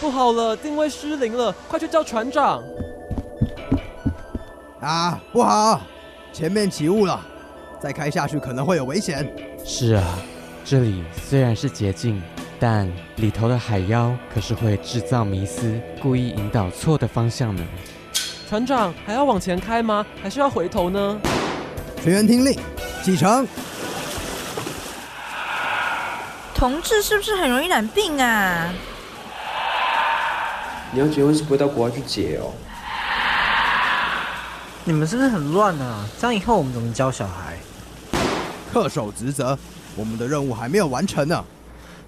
不好了，定位失灵了，快去叫船长！啊，不好，前面起雾了，再开下去可能会有危险。是啊，这里虽然是捷径，但里头的海妖可是会制造迷思，故意引导错的方向呢。船长还要往前开吗？还是要回头呢？全员听令，启程。同志是不是很容易染病啊？你要结婚是不会到国外去结哦。你们是不是很乱啊？这样以后我们怎么教小孩？恪守职责，我们的任务还没有完成呢。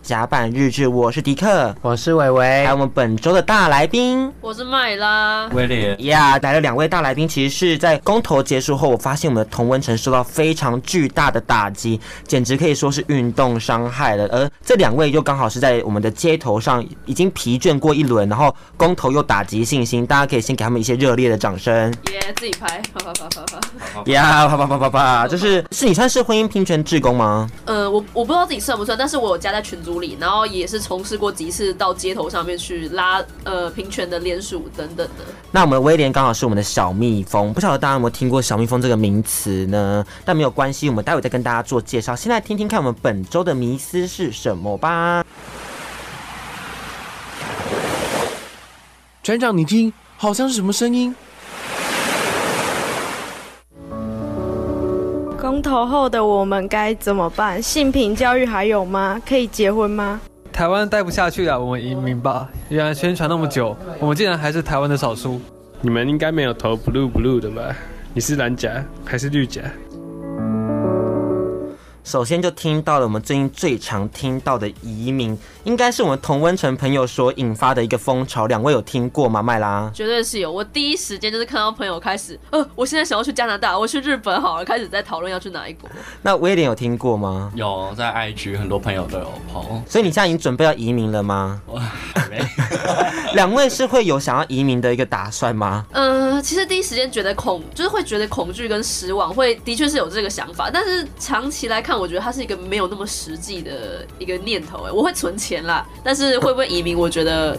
甲板日志，我是迪克，我是伟伟，还有我们本周的大来宾，我是麦拉，威廉呀，来了两位大来宾，其实是在公投结束后，我发现我们的同温层受到非常巨大的打击，简直可以说是运动伤害了。而这两位又刚好是在我们的街头上已经疲倦过一轮，然后公投又打击信心，大家可以先给他们一些热烈的掌声。耶，yeah, 自己拍，啪啪啪啪啪。呀，啪啪啪啪啪，就是是你算是婚姻平权志工吗？呃，我我不知道自己算不算，但是我有加在群组里，然后也是从事过几次到街头上面去拉呃平权的联署等等的。那我们的威廉刚好是我们的小蜜蜂，不晓得大家有没有听过小蜜蜂这个名词呢？但没有关系，我们待会再跟大家做介绍。先来听听看我们本周的迷思是什么吧。船长，你听，好像是什么声音？公投后的我们该怎么办？性平教育还有吗？可以结婚吗？台湾待不下去了，我们移民吧。原来宣传那么久，我们竟然还是台湾的少数。你们应该没有投 blue blue 的吧？你是蓝甲还是绿甲？首先就听到了我们最近最常听到的移民，应该是我们同温层朋友所引发的一个风潮。两位有听过吗？麦拉？绝对是有。我第一时间就是看到朋友开始，呃，我现在想要去加拿大，我去日本好了，开始在讨论要去哪一国。那威廉有听过吗？有，在 IG 很多朋友都有 po。所以你现在已经准备要移民了吗？两位是会有想要移民的一个打算吗？嗯、呃，其实第一时间觉得恐，就是会觉得恐惧跟失望，会的确是有这个想法，但是长期来看。我觉得它是一个没有那么实际的一个念头哎，我会存钱啦，但是会不会移民，我觉得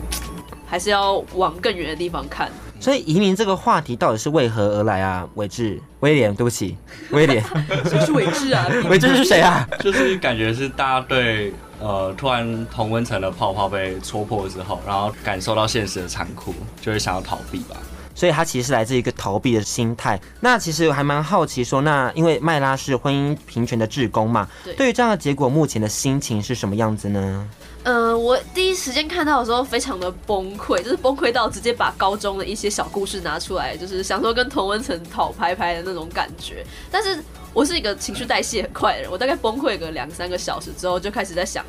还是要往更远的地方看。所以移民这个话题到底是为何而来啊？伟志，威廉，对不起，威廉，谁是伟志啊？伟志是谁啊？就是感觉是大家对呃突然同温层的泡泡被戳破之后，然后感受到现实的残酷，就会想要逃避吧。所以他其实是来自一个逃避的心态。那其实我还蛮好奇说，那因为麦拉是婚姻平权的志工嘛，对，于这样的结果，目前的心情是什么样子呢？嗯、呃，我第一时间看到的时候，非常的崩溃，就是崩溃到直接把高中的一些小故事拿出来，就是想说跟童文层讨拍拍的那种感觉。但是我是一个情绪代谢很快的人，我大概崩溃个两三个小时之后，就开始在想。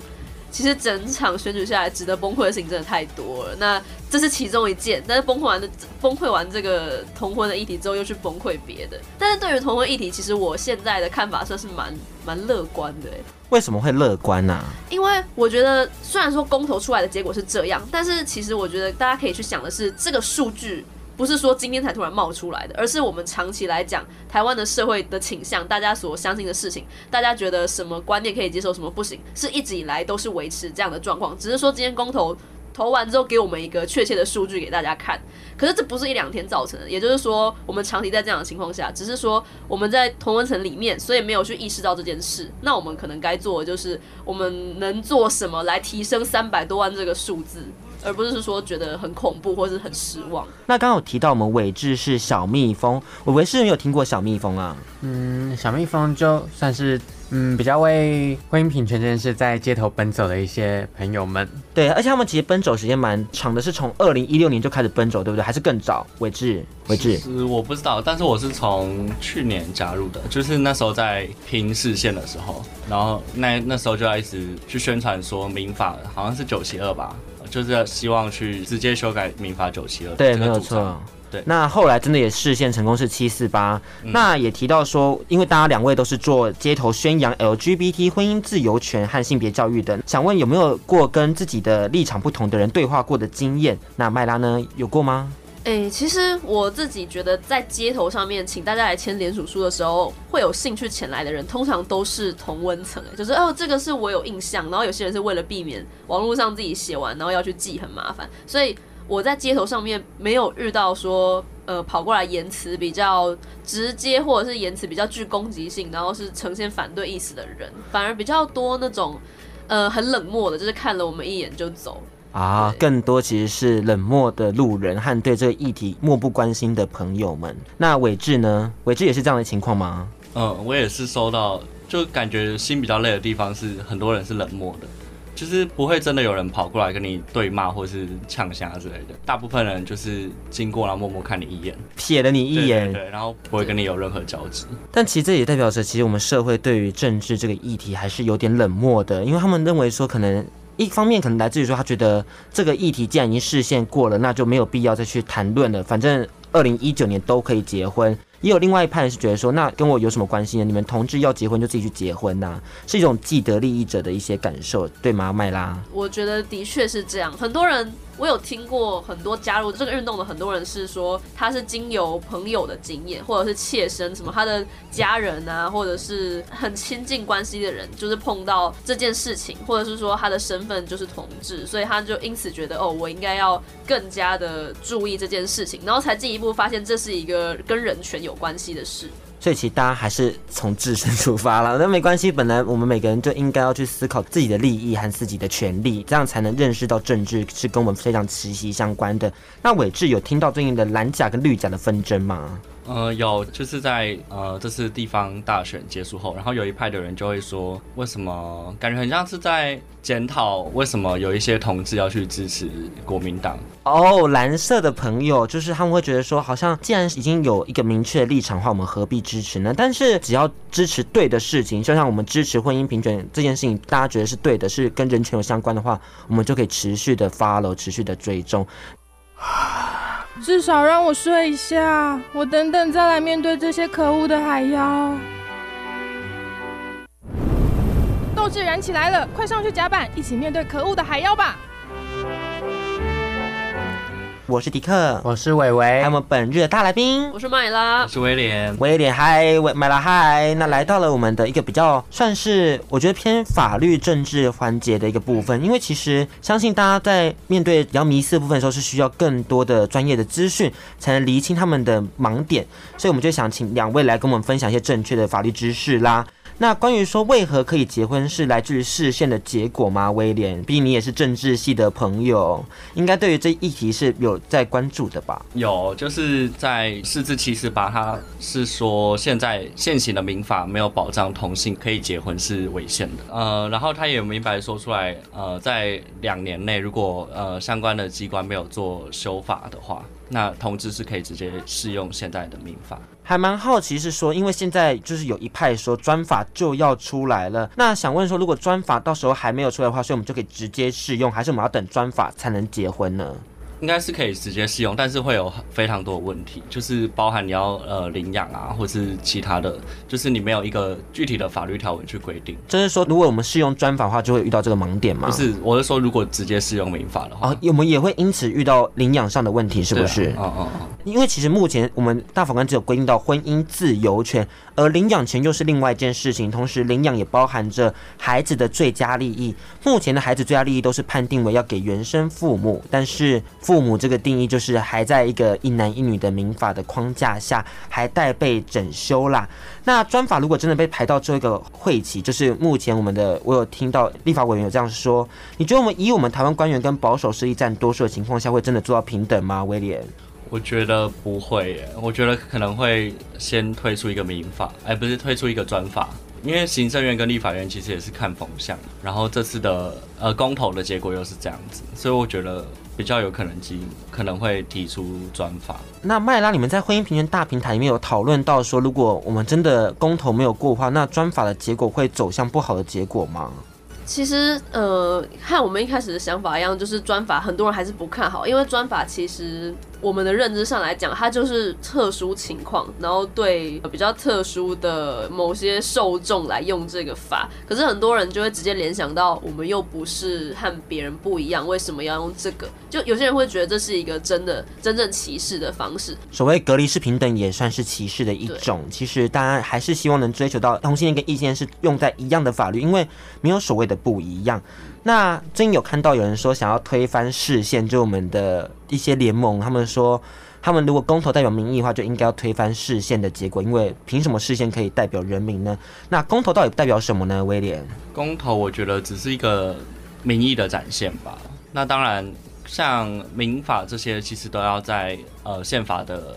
其实整场选举下来，值得崩溃的事情真的太多了。那这是其中一件，但是崩溃完的崩溃完这个同婚的议题之后，又去崩溃别的。但是对于同婚议题，其实我现在的看法算是蛮蛮乐观的。为什么会乐观呢？因为我觉得，虽然说公投出来的结果是这样，但是其实我觉得大家可以去想的是这个数据。不是说今天才突然冒出来的，而是我们长期来讲，台湾的社会的倾向，大家所相信的事情，大家觉得什么观念可以接受，什么不行，是一直以来都是维持这样的状况。只是说今天公投投完之后，给我们一个确切的数据给大家看。可是这不是一两天造成的，也就是说，我们长期在这样的情况下，只是说我们在同温层里面，所以没有去意识到这件事。那我们可能该做的就是，我们能做什么来提升三百多万这个数字？而不是说觉得很恐怖或是很失望。那刚刚有提到我们伟志是小蜜蜂，我伟是没有听过小蜜蜂啊。嗯，小蜜蜂就算是嗯比较为婚姻平权这件事在街头奔走的一些朋友们。对，而且他们其实奔走时间蛮长的，是从二零一六年就开始奔走，对不对？还是更早？伟志，伟志，是我不知道，但是我是从去年加入的，就是那时候在拼视线的时候，然后那那时候就要一直去宣传说民法好像是九七二吧。就是希望去直接修改民法九七二，对，没有错。对，那后来真的也实现成功是七四八。那也提到说，因为大家两位都是做街头宣扬 LGBT 婚姻自由权和性别教育的，想问有没有过跟自己的立场不同的人对话过的经验？那麦拉呢，有过吗？哎、其实我自己觉得，在街头上面请大家来签联署书的时候，会有兴趣前来的人，通常都是同温层，就是哦，这个是我有印象。然后有些人是为了避免网络上自己写完，然后要去记很麻烦，所以我在街头上面没有遇到说，呃，跑过来言辞比较直接，或者是言辞比较具攻击性，然后是呈现反对意思的人，反而比较多那种，呃，很冷漠的，就是看了我们一眼就走。啊，更多其实是冷漠的路人和对这个议题漠不关心的朋友们。那伟志呢？伟志也是这样的情况吗？嗯，我也是收到，就感觉心比较累的地方是很多人是冷漠的，就是不会真的有人跑过来跟你对骂或是呛虾之类的。大部分人就是经过然后默默看你一眼，瞥了你一眼，对，对，对，然后不会跟你有任何交集。但其实这也代表着，其实我们社会对于政治这个议题还是有点冷漠的，因为他们认为说可能。一方面可能来自于说，他觉得这个议题既然已经视线过了，那就没有必要再去谈论了。反正二零一九年都可以结婚。也有另外一派人是觉得说，那跟我有什么关系呢？你们同志要结婚就自己去结婚呐、是一种既得利益者的一些感受，对吗，麦拉？我觉得的确是这样，很多人。我有听过很多加入这个运动的很多人是说，他是经由朋友的经验，或者是切身什么他的家人啊，或者是很亲近关系的人，就是碰到这件事情，或者是说他的身份就是同志，所以他就因此觉得哦，我应该要更加的注意这件事情，然后才进一步发现这是一个跟人权有关系的事。所以其实大家还是从自身出发了，那没关系。本来我们每个人就应该要去思考自己的利益和自己的权利，这样才能认识到政治是跟我们非常息息相关的。那伟志有听到最近的蓝甲跟绿甲的纷争吗？呃，有，就是在呃这次地方大选结束后，然后有一派的人就会说，为什么感觉很像是在检讨为什么有一些同志要去支持国民党？哦，蓝色的朋友就是他们会觉得说，好像既然已经有一个明确的立场的话，我们何必支持呢？但是只要支持对的事情，就像我们支持婚姻平权这件事情，大家觉得是对的，是跟人权有相关的话，我们就可以持续的 follow，持续的追踪。至少让我睡一下，我等等再来面对这些可恶的海妖。斗志燃起来了，快上去甲板，一起面对可恶的海妖吧！我是迪克，我是伟伟，还有我们本日的大来宾，我是麦拉，我是威廉，威廉嗨，麦拉嗨。那来到了我们的一个比较算是我觉得偏法律政治环节的一个部分，因为其实相信大家在面对比较迷思的部分的时候，是需要更多的专业的资讯才能厘清他们的盲点，所以我们就想请两位来跟我们分享一些正确的法律知识啦。那关于说为何可以结婚，是来自于释宪的结果吗？威廉，毕竟你也是政治系的朋友，应该对于这议题是有在关注的吧？有，就是在四至七十八，他是说现在现行的民法没有保障同性可以结婚是违宪的。呃，然后他也明白说出来，呃，在两年内如果呃相关的机关没有做修法的话，那同志是可以直接适用现在的民法。还蛮好奇是说，因为现在就是有一派说专法就要出来了，那想问说，如果专法到时候还没有出来的话，所以我们就可以直接试用，还是我们要等专法才能结婚呢？应该是可以直接适用，但是会有非常多的问题，就是包含你要呃领养啊，或是其他的，就是你没有一个具体的法律条文去规定。就是说，如果我们适用专法的话，就会遇到这个盲点吗？不是，我是说，如果直接适用民法的话，啊，我们也会因此遇到领养上的问题，是不是？哦哦哦。因为其实目前我们大法官只有规定到婚姻自由权，而领养权又是另外一件事情。同时，领养也包含着孩子的最佳利益。目前的孩子最佳利益都是判定为要给原生父母，但是父父母这个定义就是还在一个一男一女的民法的框架下，还待被整修啦。那专法如果真的被排到这个会期，就是目前我们的我有听到立法委员有这样说，你觉得我们以我们台湾官员跟保守势力占多数的情况下，会真的做到平等吗？威廉？我觉得不会耶，我觉得可能会先推出一个民法，而不是推出一个专法，因为行政院跟立法院其实也是看风向，然后这次的呃公投的结果又是这样子，所以我觉得比较有可能机可能会提出专法。那麦拉，你们在婚姻平权大平台里面有讨论到说，如果我们真的公投没有过的话，那专法的结果会走向不好的结果吗？其实，呃，和我们一开始的想法一样，就是专法很多人还是不看好，因为专法其实。我们的认知上来讲，它就是特殊情况，然后对比较特殊的某些受众来用这个法。可是很多人就会直接联想到，我们又不是和别人不一样，为什么要用这个？就有些人会觉得这是一个真的真正歧视的方式。所谓隔离式平等也算是歧视的一种。其实大家还是希望能追求到同性恋跟异性恋是用在一样的法律，因为没有所谓的不一样。那最近有看到有人说想要推翻视线，就我们的一些联盟，他们说他们如果公投代表民意的话，就应该要推翻视线的结果，因为凭什么视线可以代表人民呢？那公投到底代表什么呢？威廉，公投我觉得只是一个民意的展现吧。那当然，像民法这些其实都要在呃宪法的，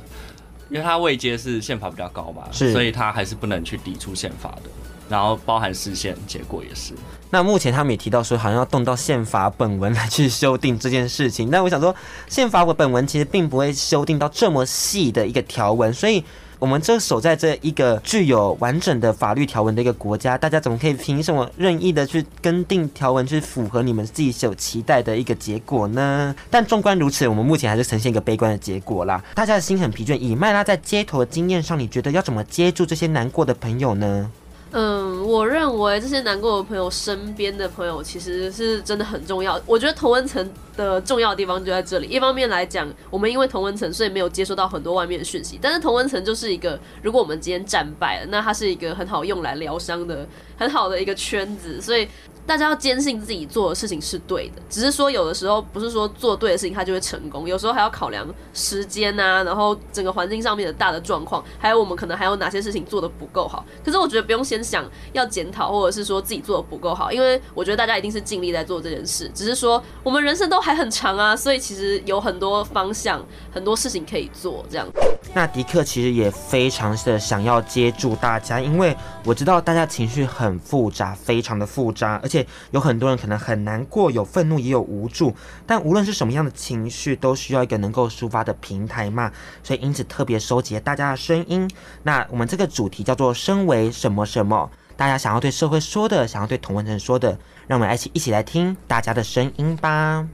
因为它位阶是宪法比较高嘛，是，所以它还是不能去抵触宪法的。然后包含视线结果也是。那目前他们也提到说，好像要动到宪法本文来去修订这件事情。但我想说，宪法本文其实并不会修订到这么细的一个条文，所以我们这守在这一个具有完整的法律条文的一个国家，大家怎么可以凭什么任意的去更定条文，去符合你们自己所期待的一个结果呢？但纵观如此，我们目前还是呈现一个悲观的结果啦。大家的心很疲倦。以麦拉在街头的经验上，你觉得要怎么接住这些难过的朋友呢？嗯，我认为这些难过的朋友身边的朋友其实是真的很重要。我觉得同温层的重要地方就在这里。一方面来讲，我们因为同温层，所以没有接收到很多外面的讯息。但是同温层就是一个，如果我们今天战败了，那它是一个很好用来疗伤的很好的一个圈子。所以。大家要坚信自己做的事情是对的，只是说有的时候不是说做对的事情它就会成功，有时候还要考量时间啊，然后整个环境上面的大的状况，还有我们可能还有哪些事情做得不够好。可是我觉得不用先想要检讨，或者是说自己做的不够好，因为我觉得大家一定是尽力在做这件事，只是说我们人生都还很长啊，所以其实有很多方向、很多事情可以做。这样。那迪克其实也非常的想要接住大家，因为我知道大家情绪很复杂，非常的复杂，而且。有很多人可能很难过，有愤怒，也有无助。但无论是什么样的情绪，都需要一个能够抒发的平台嘛。所以因此特别收集大家的声音。那我们这个主题叫做“身为什么什么”，大家想要对社会说的，想要对同文人说的，让我们一起一起来听大家的声音吧。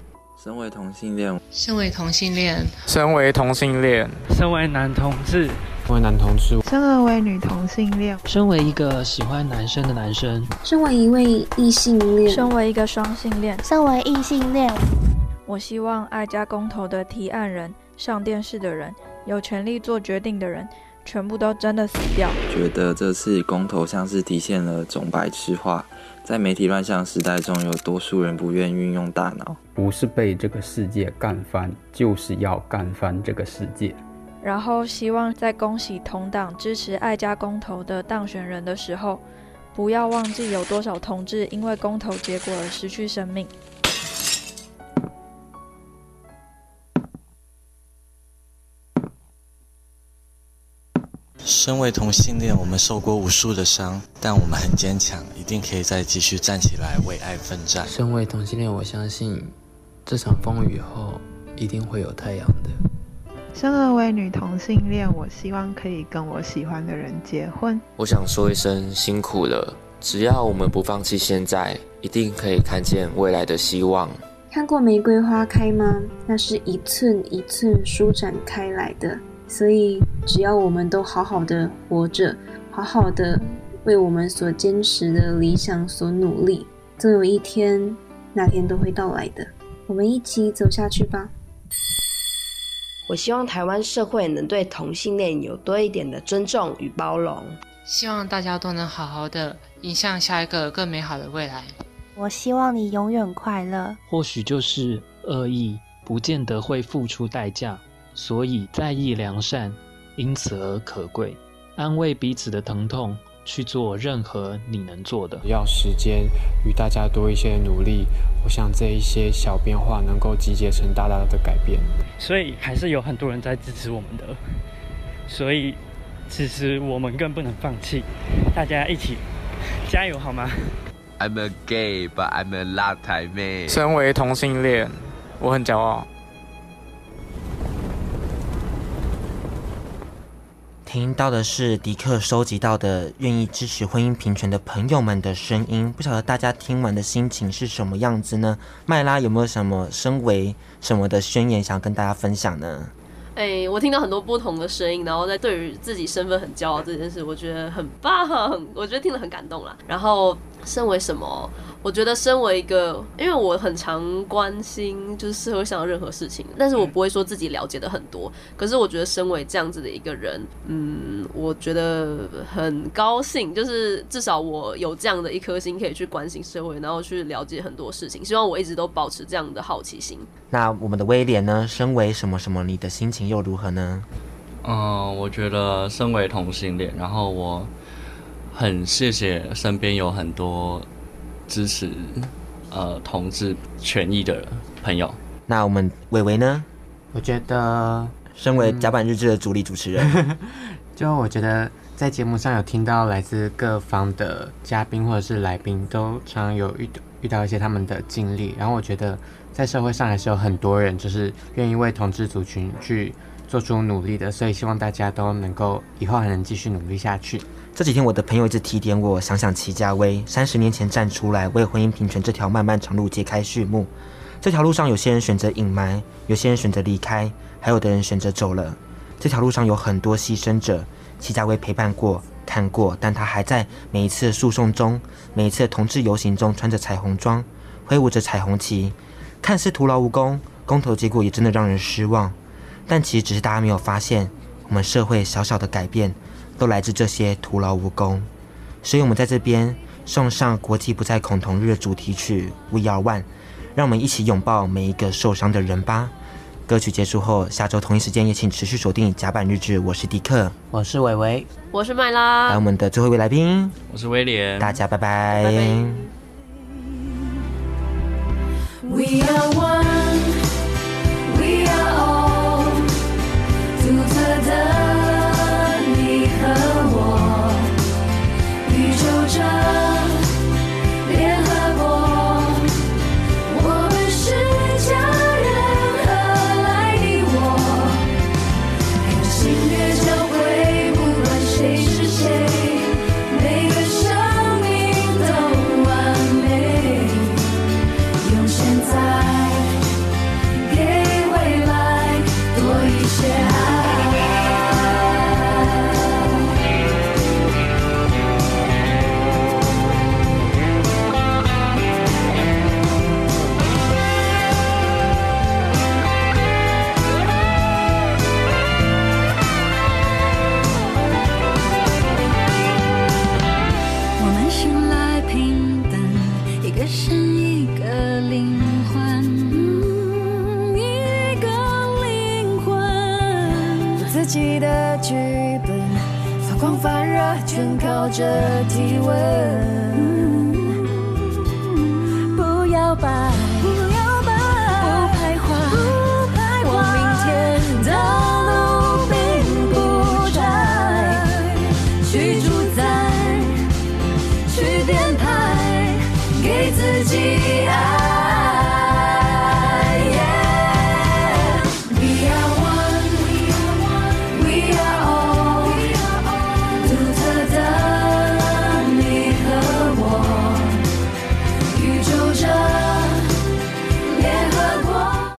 身为同性恋，身为同性恋，身为同性恋，身为男同志。身为男同志，身而为女同性恋，身为一个喜欢男生的男生，身为一位异性恋，身为一个双性恋，身为异性恋，我希望爱家公投的提案人、上电视的人、有权利做决定的人，全部都真的死掉。觉得这次公投像是体现了总白痴化，在媒体乱象时代中，有多数人不愿运用大脑，不是被这个世界干翻，就是要干翻这个世界。然后希望在恭喜同党支持爱家公投的当选人的时候，不要忘记有多少同志因为公投结果而失去生命。身为同性恋，我们受过无数的伤，但我们很坚强，一定可以再继续站起来为爱奋战。身为同性恋，我相信这场风雨后一定会有太阳的。生而为女同性恋，我希望可以跟我喜欢的人结婚。我想说一声辛苦了，只要我们不放弃现在，一定可以看见未来的希望。看过玫瑰花开吗？那是一寸一寸舒展开来的。所以，只要我们都好好的活着，好好的为我们所坚持的理想所努力，总有一天，那天都会到来的。我们一起走下去吧。我希望台湾社会能对同性恋有多一点的尊重与包容，希望大家都能好好的迎向下一个更美好的未来。我希望你永远快乐。或许就是恶意，不见得会付出代价，所以在意良善，因此而可贵。安慰彼此的疼痛。去做任何你能做的，要时间与大家多一些努力，我想这一些小变化能够集结成大大的改变。所以还是有很多人在支持我们的，所以其实我们更不能放弃，大家一起加油好吗？I'm a gay, but I'm a 辣台妹。身为同性恋，我很骄傲。听到的是迪克收集到的愿意支持婚姻平权的朋友们的声音，不晓得大家听完的心情是什么样子呢？麦拉有没有什么身为什么的宣言想跟大家分享呢？哎、我听到很多不同的声音，然后在对于自己身份很骄傲这件事，我觉得很棒，我觉得听了很感动啦。然后，身为什么？我觉得身为一个，因为我很常关心就是社会上的任何事情，但是我不会说自己了解的很多。可是我觉得身为这样子的一个人，嗯，我觉得很高兴，就是至少我有这样的一颗心，可以去关心社会，然后去了解很多事情。希望我一直都保持这样的好奇心。那我们的威廉呢？身为什么什么？你的心情又如何呢？嗯，我觉得身为同性恋，然后我很谢谢身边有很多支持呃同志权益的朋友。那我们伟伟呢？我觉得身为甲板日志的主力主持人，嗯、就我觉得在节目上有听到来自各方的嘉宾或者是来宾，都常常有遇遇到一些他们的经历，然后我觉得。在社会上还是有很多人，就是愿意为同志族群去做出努力的，所以希望大家都能够以后还能继续努力下去。这几天我的朋友一直提点我，想想齐家威三十年前站出来为婚姻平权这条漫漫长路揭开序幕。这条路上有些人选择隐瞒，有些人选择离开，还有的人选择走了。这条路上有很多牺牲者，齐家威陪伴过、看过，但他还在每一次诉讼中、每一次同志游行中穿着彩虹装，挥舞着彩虹旗。看似徒劳无功，公投结果也真的让人失望，但其实只是大家没有发现，我们社会小小的改变都来自这些徒劳无功。所以，我们在这边送上国际不再恐同日的主题曲《We Are One》，让我们一起拥抱每一个受伤的人吧。歌曲结束后，下周同一时间也请持续锁定甲板日志。我是迪克，我是伟伟，我是麦拉，还有我们的最后一位来宾，我是威廉，大家拜拜。拜拜 We are one,